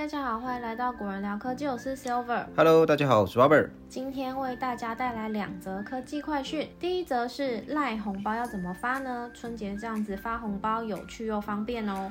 大家好，欢迎来到古人聊科技，我是 Silver。Hello，大家好，我是 Robert。今天为大家带来两则科技快讯。第一则是赖红包要怎么发呢？春节这样子发红包，有趣又方便哦。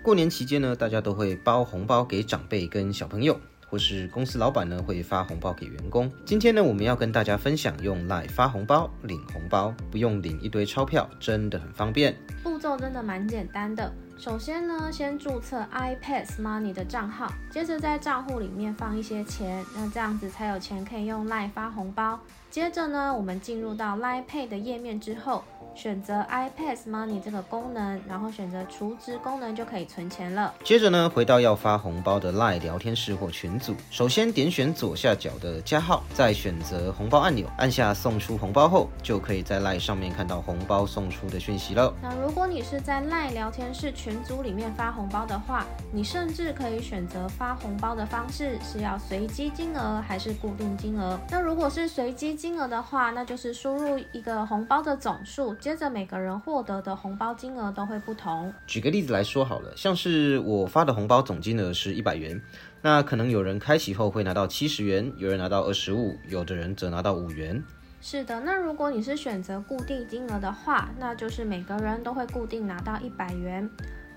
过年期间呢，大家都会包红包给长辈跟小朋友，或是公司老板呢会发红包给员工。今天呢，我们要跟大家分享用 Line 发红包、领红包，不用领一堆钞票，真的很方便。步骤真的蛮简单的。首先呢，先注册 iPass Money 的账号，接着在账户里面放一些钱，那这样子才有钱可以用 Line 发红包。接着呢，我们进入到 Line Pay 的页面之后，选择 iPass Money 这个功能，然后选择储值功能就可以存钱了。接着呢，回到要发红包的 Line 聊天室或群组，首先点选左下角的加号，再选择红包按钮，按下送出红包后，就可以在 Line 上面看到红包送出的讯息了。那如果你是在 LINE 聊天室群组里面发红包的话，你甚至可以选择发红包的方式是要随机金额还是固定金额。那如果是随机金额的话，那就是输入一个红包的总数，接着每个人获得的红包金额都会不同。举个例子来说好了，像是我发的红包总金额是一百元，那可能有人开启后会拿到七十元，有人拿到二十五，有的人则拿到五元。是的，那如果你是选择固定金额的话，那就是每个人都会固定拿到一百元。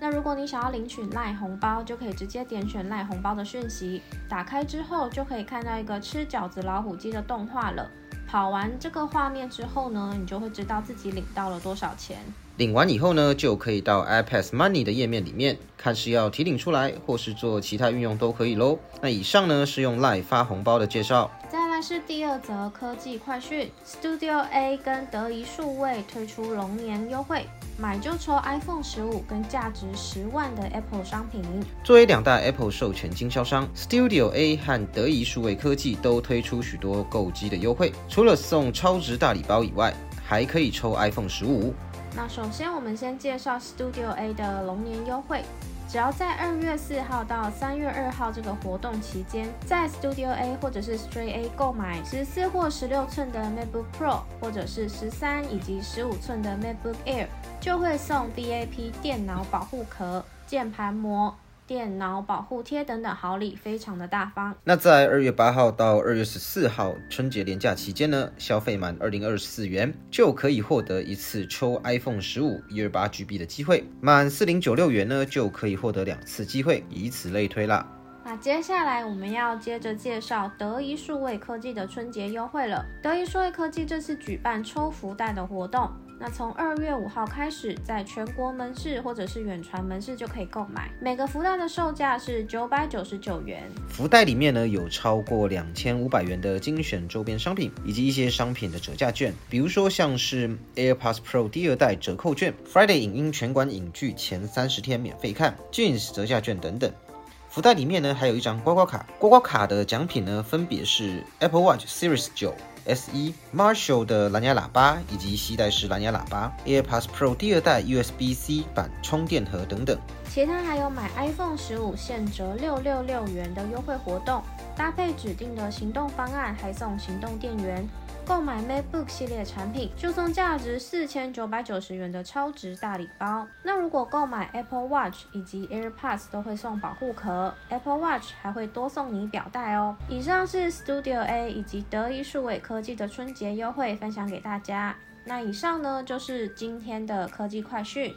那如果你想要领取赖红包，就可以直接点选赖红包的讯息，打开之后就可以看到一个吃饺子老虎机的动画了。跑完这个画面之后呢，你就会知道自己领到了多少钱。领完以后呢，就可以到 iPass Money 的页面里面，看是要提领出来，或是做其他运用都可以喽。那以上呢是用 Line 发红包的介绍。再来是第二则科技快讯，Studio A 跟德仪数位推出龙年优惠，买就抽 iPhone 十五跟价值十万的 Apple 商品。作为两大 Apple 授权经销商，Studio A 和德仪数位科技都推出许多购机的优惠，除了送超值大礼包以外，还可以抽 iPhone 十五。那首先我们先介绍 Studio A 的龙年优惠，只要在二月四号到三月二号这个活动期间，在 Studio A 或者是 Stray A 购买十四或十六寸的 MacBook Pro，或者是十三以及十五寸的 MacBook Air，就会送 DAP 电脑保护壳、键盘膜。电脑保护贴等等好礼，非常的大方。那在二月八号到二月十四号春节连假期间呢，消费满二零二四元就可以获得一次抽 iPhone 十五一二八 GB 的机会，满四零九六元呢就可以获得两次机会，以此类推啦。那接下来我们要接着介绍德仪数位科技的春节优惠了。德仪数位科技这次举办抽福袋的活动，那从二月五号开始，在全国门市或者是远传门市就可以购买。每个福袋的售价是九百九十九元。福袋里面呢有超过两千五百元的精选周边商品，以及一些商品的折价券，比如说像是 AirPods Pro 第二代折扣券、Friday 影音全馆影剧前三十天免费看、Jeans 折价券等等。福袋里面呢还有一张刮刮卡，刮刮卡的奖品呢分别是 Apple Watch Series 九。S1、Marshall 的蓝牙喇叭以及系带式蓝牙喇叭，AirPods Pro 第二代 USB-C 版充电盒等等。其他还有买 iPhone 十五现折六六六元的优惠活动，搭配指定的行动方案还送行动电源。购买 MacBook 系列产品就送价值四千九百九十元的超值大礼包。那如果购买 Apple Watch 以及 AirPods 都会送保护壳，Apple Watch 还会多送你表带哦。以上是 Studio A 以及德仪数位科技的春节优惠分享给大家。那以上呢就是今天的科技快讯。